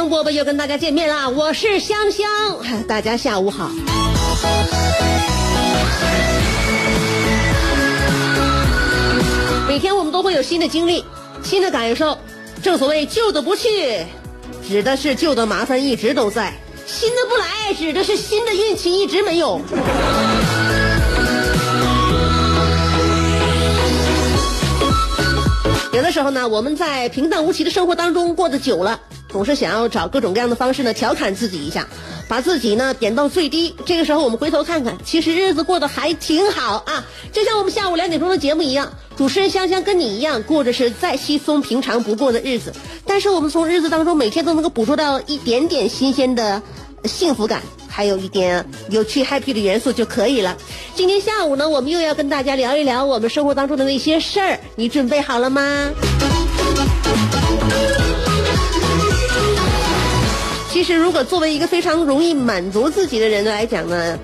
香饽饽又跟大家见面啦，我是香香，大家下午好。每天我们都会有新的经历、新的感受，正所谓旧的不去，指的是旧的麻烦一直都在；新的不来，指的是新的运气一直没有。有的时候呢，我们在平淡无奇的生活当中过得久了，总是想要找各种各样的方式呢调侃自己一下，把自己呢贬到最低。这个时候我们回头看看，其实日子过得还挺好啊！就像我们下午两点钟的节目一样，主持人香香跟你一样，过着是再稀松平常不过的日子，但是我们从日子当中每天都能够捕捉到一点点新鲜的幸福感。还有一点有趣 happy 的元素就可以了。今天下午呢，我们又要跟大家聊一聊我们生活当中的那些事儿，你准备好了吗？其实，如果作为一个非常容易满足自己的人来讲呢，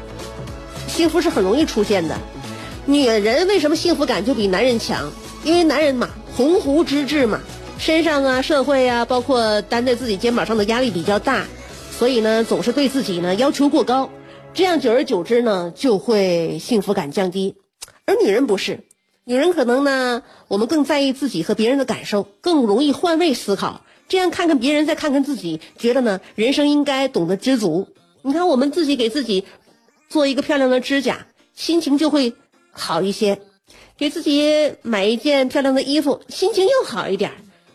幸福是很容易出现的。女人为什么幸福感就比男人强？因为男人嘛，鸿鹄之志嘛，身上啊、社会啊，包括担在自己肩膀上的压力比较大。所以呢，总是对自己呢要求过高，这样久而久之呢，就会幸福感降低。而女人不是，女人可能呢，我们更在意自己和别人的感受，更容易换位思考，这样看看别人，再看看自己，觉得呢，人生应该懂得知足。你看，我们自己给自己做一个漂亮的指甲，心情就会好一些；给自己买一件漂亮的衣服，心情又好一点；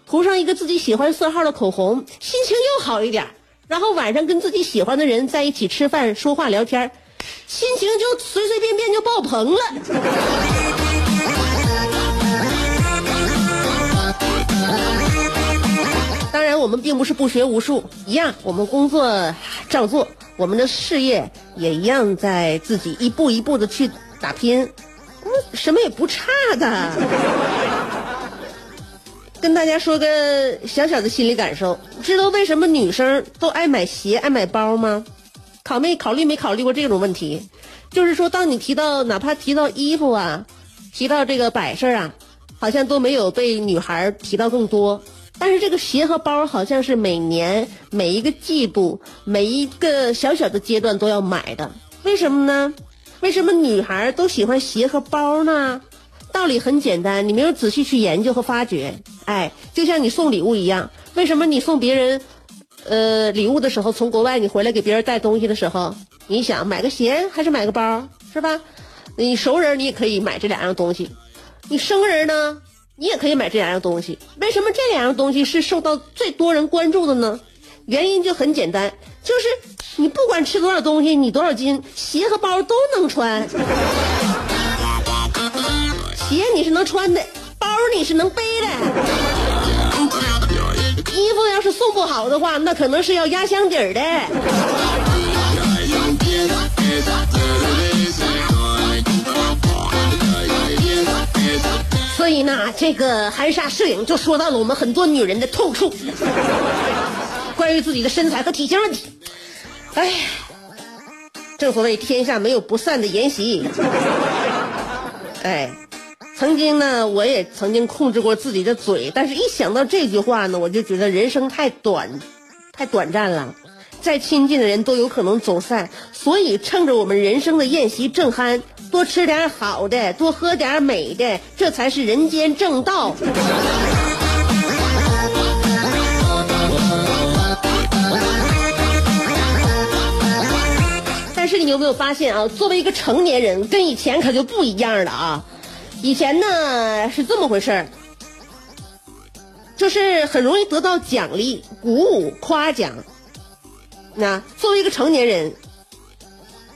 涂上一个自己喜欢色号的口红，心情又好一点。然后晚上跟自己喜欢的人在一起吃饭、说话、聊天，心情就随随便便就爆棚了。当然，我们并不是不学无术，一样，我们工作照做，我们的事业也一样在自己一步一步的去打拼，什么也不差的。跟大家说个小小的心理感受，知道为什么女生都爱买鞋、爱买包吗？考没考虑没考虑过这种问题？就是说，当你提到哪怕提到衣服啊，提到这个摆设啊，好像都没有被女孩提到更多。但是这个鞋和包好像是每年每一个季度每一个小小的阶段都要买的。为什么呢？为什么女孩都喜欢鞋和包呢？道理很简单，你没有仔细去研究和发掘。哎，就像你送礼物一样，为什么你送别人，呃，礼物的时候，从国外你回来给别人带东西的时候，你想买个鞋还是买个包，是吧？你熟人你也可以买这两样东西，你生人呢，你也可以买这两样东西。为什么这两样东西是受到最多人关注的呢？原因就很简单，就是你不管吃多少东西，你多少斤，鞋和包都能穿。鞋你是能穿的，包你是能背的。衣服要是送不好的话，那可能是要压箱底儿的。所以呢，这个含沙射影就说到了我们很多女人的痛处，关于自己的身材和体型问题。哎，正所谓天下没有不散的筵席。哎。曾经呢，我也曾经控制过自己的嘴，但是一想到这句话呢，我就觉得人生太短，太短暂了，再亲近的人都有可能走散，所以趁着我们人生的宴席正酣，多吃点好的，多喝点美的，这才是人间正道。但是你有没有发现啊？作为一个成年人，跟以前可就不一样了啊！以前呢是这么回事儿，就是很容易得到奖励、鼓舞、夸奖。那作为一个成年人，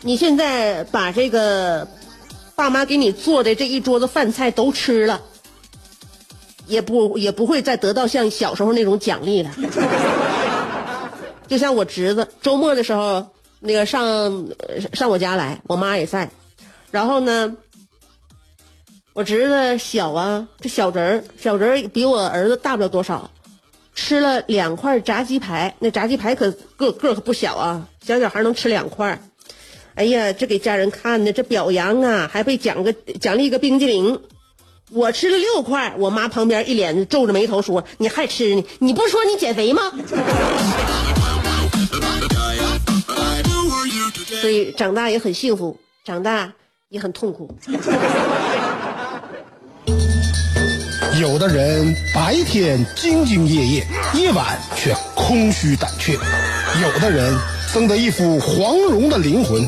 你现在把这个爸妈给你做的这一桌子饭菜都吃了，也不也不会再得到像小时候那种奖励了。就像我侄子周末的时候，那个上上我家来，我妈也在，然后呢，我侄子小啊，这小侄儿小侄儿比我儿子大不了多少，吃了两块炸鸡排，那炸鸡排可个个可不小啊，小小孩能吃两块，哎呀，这给家人看的，这表扬啊，还被奖个奖励一个冰激凌。我吃了六块，我妈旁边一脸皱着眉头说：“你还吃呢？你不是说你减肥吗？” 所以长大也很幸福，长大也很痛苦。有的人白天兢兢业业，夜晚却空虚胆怯；有的人生得一副黄蓉的灵魂，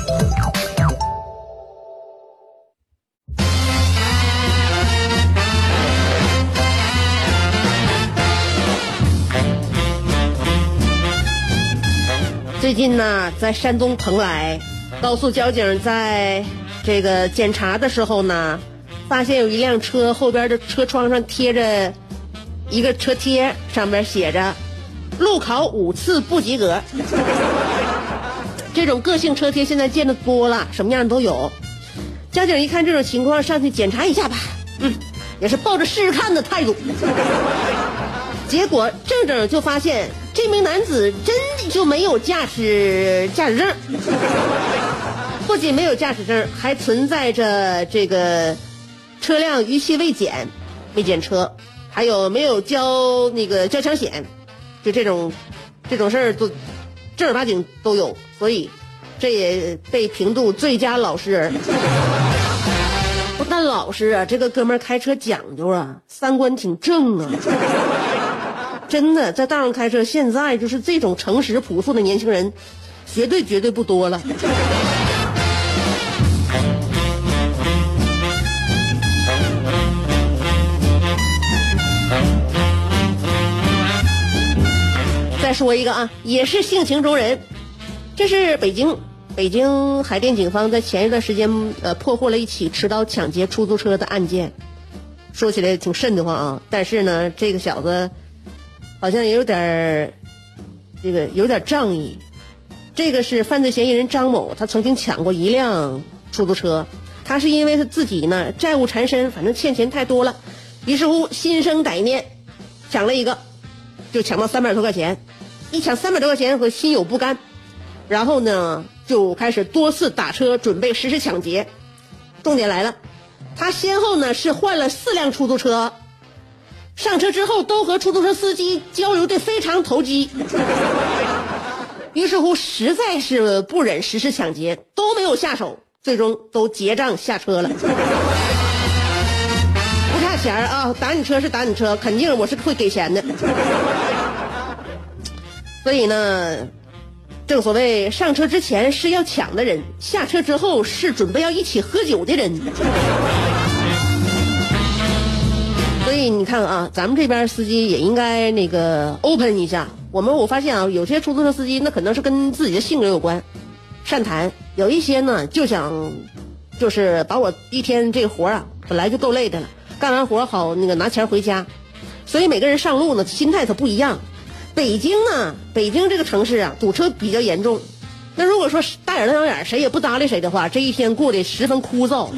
最近呢，在山东蓬莱，高速交警在这个检查的时候呢，发现有一辆车后边的车窗上贴着一个车贴，上面写着“路考五次不及格”。这种个性车贴现在见的多了，什么样的都有。交警一看这种情况，上去检查一下吧，嗯，也是抱着试试看的态度。结果正正就发现这名男子真的就没有驾驶驾驶证，不仅没有驾驶证，还存在着这个车辆逾期未检、未检车，还有没有交那个交强险，就这种这种事儿都正儿八经都有，所以这也被评度最佳老实人。不但老实啊，这个哥们儿开车讲究啊，三观挺正啊。真的，在道上开车，现在就是这种诚实朴素的年轻人，绝对绝对不多了。再说一个啊，也是性情中人，这是北京北京海淀警方在前一段时间呃破获了一起持刀抢劫出租车的案件，说起来挺瘆得慌啊，但是呢，这个小子。好像也有点儿，这个有点仗义。这个是犯罪嫌疑人张某，他曾经抢过一辆出租车。他是因为他自己呢债务缠身，反正欠钱太多了，于是乎心生歹念，抢了一个，就抢到三百多块钱。一抢三百多块钱，和心有不甘，然后呢就开始多次打车准备实施抢劫。重点来了，他先后呢是换了四辆出租车。上车之后都和出租车司机交流的非常投机，于是乎实在是不忍实施抢劫，都没有下手，最终都结账下车了。不差钱啊，打你车是打你车，肯定我是会给钱的。所以呢，正所谓上车之前是要抢的人，下车之后是准备要一起喝酒的人。以你看啊，咱们这边司机也应该那个 open 一下。我们我发现啊，有些出租车司机那可能是跟自己的性格有关，善谈；有一些呢就想，就是把我一天这个活啊，本来就够累的了，干完活好那个拿钱回家。所以每个人上路呢，心态可不一样。北京呢，北京这个城市啊，堵车比较严重。那如果说大眼瞪小眼，谁也不搭理谁的话，这一天过得十分枯燥。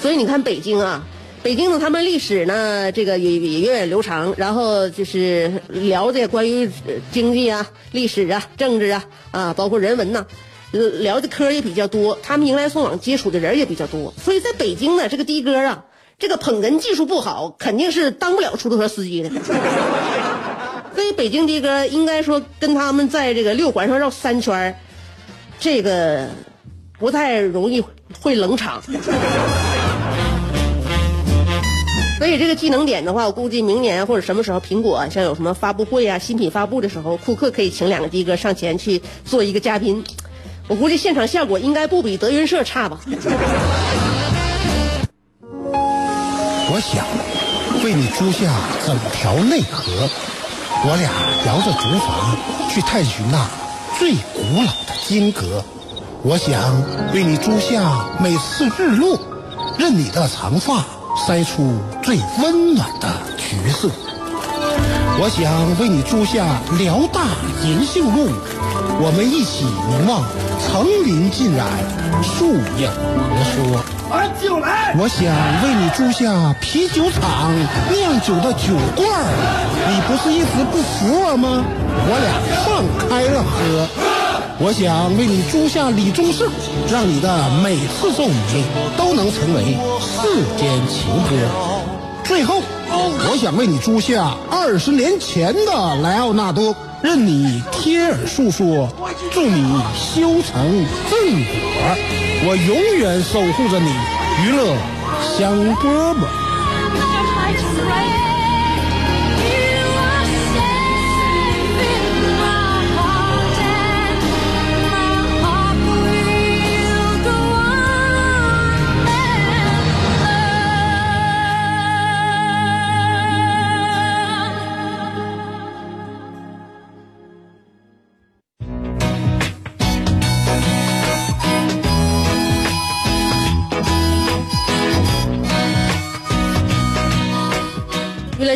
所以你看北京啊。北京呢，他们历史呢，这个也也源远流长，然后就是聊的关于经济啊、历史啊、政治啊啊，包括人文呐，聊的嗑也比较多，他们迎来送往接触的人也比较多，所以在北京呢，这个的哥啊，这个捧哏技术不好，肯定是当不了出租车司机的。所以北京的哥应该说跟他们在这个六环上绕三圈这个不太容易会冷场。所以这个技能点的话，我估计明年或者什么时候，苹果像有什么发布会啊、新品发布的时候，库克可以请两个的哥上前去做一个嘉宾。我估计现场效果应该不比德云社差吧。我想为你租下整条内河，我俩摇着竹筏去探寻那最古老的金阁。我想为你租下每次日落，任你的长发筛出最温暖的橘色。我想为你租下辽大银杏路，我们一起凝望层林尽染，树影婆娑。把酒来！我想为你租下啤酒厂酿酒的酒罐儿，你不是一直不服我吗？我俩放开了喝。我想为你租下李宗盛，让你的每次奏鸣都能成为世间情歌。最后，我想为你租下二十年前的莱奥纳多，任你贴耳诉说，祝你修成正果。我永远守护着你，娱乐香饽饽。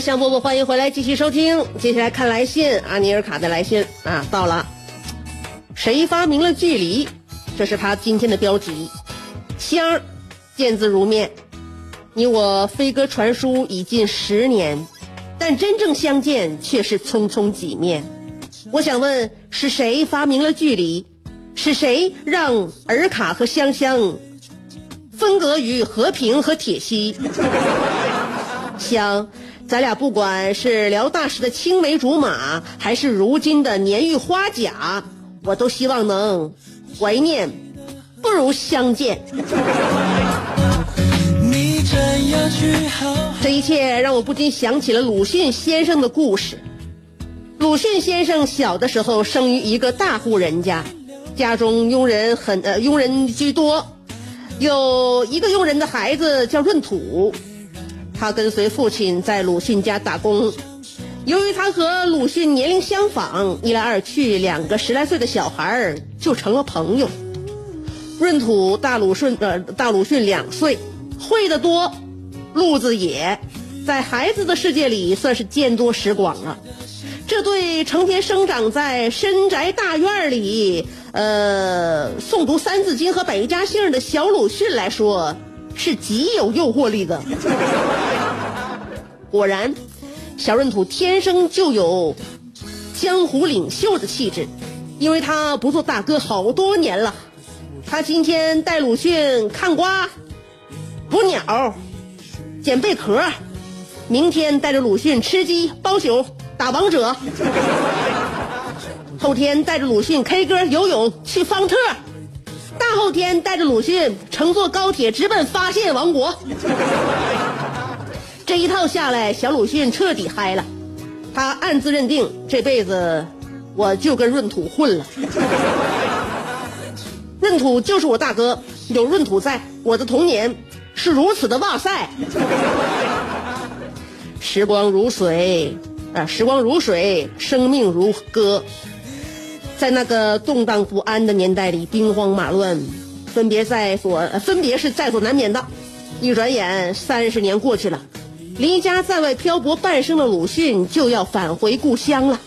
香饽饽，欢迎回来，继续收听。接下来看来信，阿尼尔卡的来信啊，到了。谁发明了距离？这是他今天的标题。香，见字如面。你我飞鸽传书已近十年，但真正相见却是匆匆几面。我想问，是谁发明了距离？是谁让尔卡和香香分隔于和平和铁西？香。咱俩不管是辽大时的青梅竹马，还是如今的年逾花甲，我都希望能怀念，不如相见。这一切让我不禁想起了鲁迅先生的故事。鲁迅先生小的时候生于一个大户人家，家中佣人很呃佣人居多，有一个佣人的孩子叫闰土。他跟随父亲在鲁迅家打工，由于他和鲁迅年龄相仿，一来二去，两个十来岁的小孩儿就成了朋友。闰土大鲁迅呃大鲁迅两岁，会得多，路子野，在孩子的世界里算是见多识广了。这对成天生长在深宅大院里，呃，诵读《三字经》和百家姓的小鲁迅来说。是极有诱惑力的。果然，小闰土天生就有江湖领袖的气质，因为他不做大哥好多年了。他今天带鲁迅看瓜、捕鸟、捡贝壳，明天带着鲁迅吃鸡、包宿、打王者，后天带着鲁迅 K 歌、游泳、去方特。大后天带着鲁迅乘坐高铁直奔发现王国，这一套下来，小鲁迅彻底嗨了。他暗自认定这辈子我就跟闰土混了。闰土就是我大哥，有闰土在，我的童年是如此的哇塞。时光如水啊，时光如水，生命如歌。在那个动荡不安的年代里，兵荒马乱，分别在所分别是在所难免的。一转眼，三十年过去了，离家在外漂泊半生的鲁迅就要返回故乡了。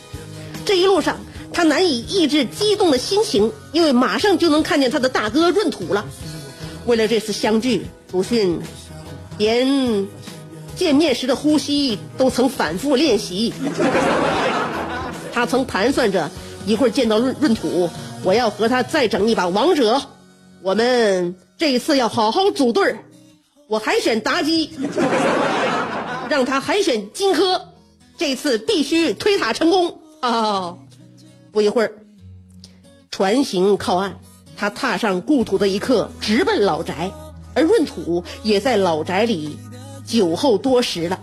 这一路上，他难以抑制激动的心情，因为马上就能看见他的大哥闰土了。为了这次相聚，鲁迅连见面时的呼吸都曾反复练习。他曾盘算着。一会儿见到闰闰土，我要和他再整一把王者。我们这一次要好好组队儿，我海选妲己，让他海选荆轲，这次必须推塔成功啊！不一会儿，船行靠岸，他踏上故土的一刻，直奔老宅，而闰土也在老宅里久候多时了。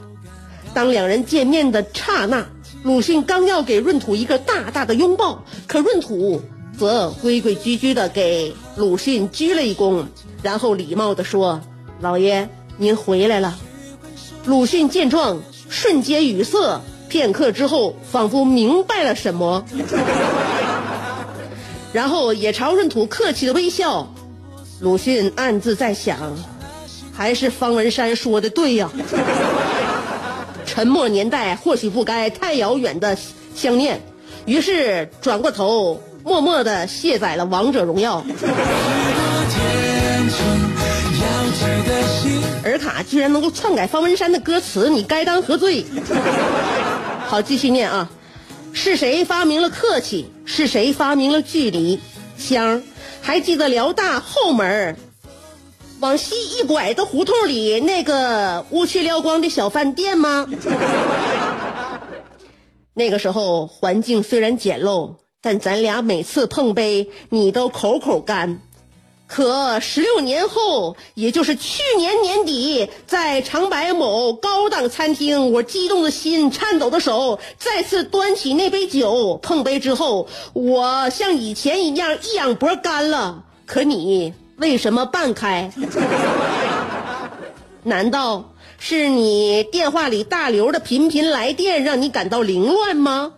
当两人见面的刹那，鲁迅刚要给闰土一个大大的拥抱，可闰土则规规矩矩的给鲁迅鞠了一躬，然后礼貌的说：“老爷，您回来了。”鲁迅见状，瞬间语塞，片刻之后，仿佛明白了什么，然后也朝闰土客气的微笑。鲁迅暗自在想，还是方文山说的对呀。沉默年代或许不该太遥远的相念，于是转过头，默默的卸载了《王者荣耀》。尔卡居然能够篡改方文山的歌词，你该当何罪？好，继续念啊！是谁发明了客气？是谁发明了距离？香，还记得辽大后门往西一拐的胡同里那个乌漆撩光的小饭店吗？那个时候环境虽然简陋，但咱俩每次碰杯你都口口干。可十六年后，也就是去年年底，在长白某高档餐厅，我激动的心、颤抖的手再次端起那杯酒，碰杯之后，我像以前一样一仰脖干了。可你。为什么半开？难道是你电话里大刘的频频来电让你感到凌乱吗？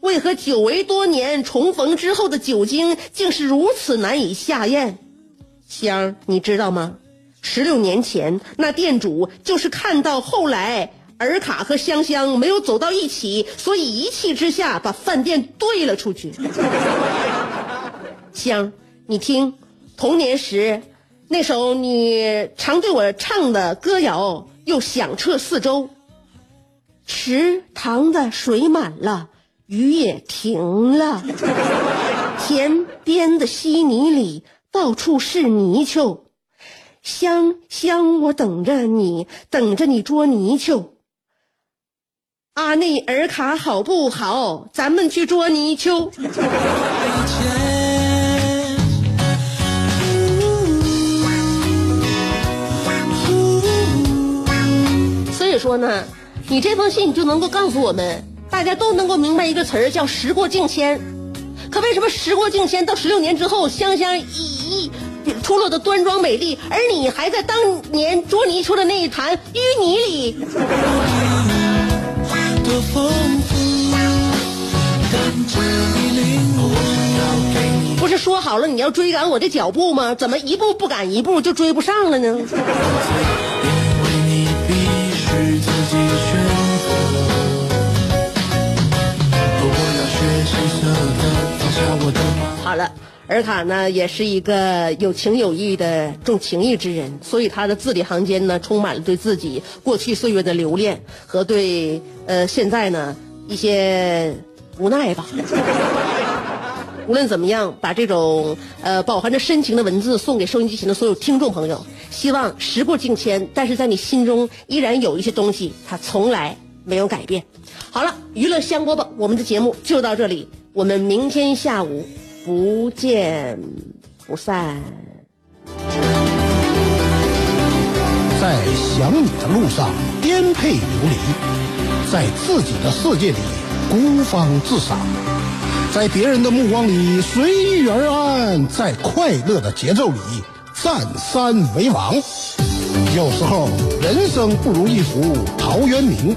为何久违多年重逢之后的酒精竟是如此难以下咽？香，你知道吗？十六年前，那店主就是看到后来尔卡和香香没有走到一起，所以一气之下把饭店兑了出去。香，你听。童年时，那首你常对我唱的歌谣又响彻四周。池塘的水满了，雨也停了，田边的稀泥里到处是泥鳅。香香，我等着你，等着你捉泥鳅。阿内尔卡好不好？咱们去捉泥鳅。说呢，你这封信你就能够告诉我们，大家都能够明白一个词儿叫时过境迁。可为什么时过境迁到十六年之后，香香一一出落的端庄美丽，而你还在当年捉泥鳅的那一潭淤泥里？不是说好了你要追赶我的脚步吗？怎么一步不赶一步就追不上了呢？好了，尔卡呢也是一个有情有义的重情义之人，所以他的字里行间呢充满了对自己过去岁月的留恋和对呃现在呢一些无奈吧。无论怎么样，把这种呃饱含着深情的文字送给收音机前的所有听众朋友，希望时过境迁，但是在你心中依然有一些东西，它从来没有改变。好了，娱乐香饽饽，我们的节目就到这里，我们明天下午不见不散。在想你的路上颠沛流离，在自己的世界里孤芳自赏。在别人的目光里随遇而安，在快乐的节奏里占山为王。有时候人生不如一幅陶渊明，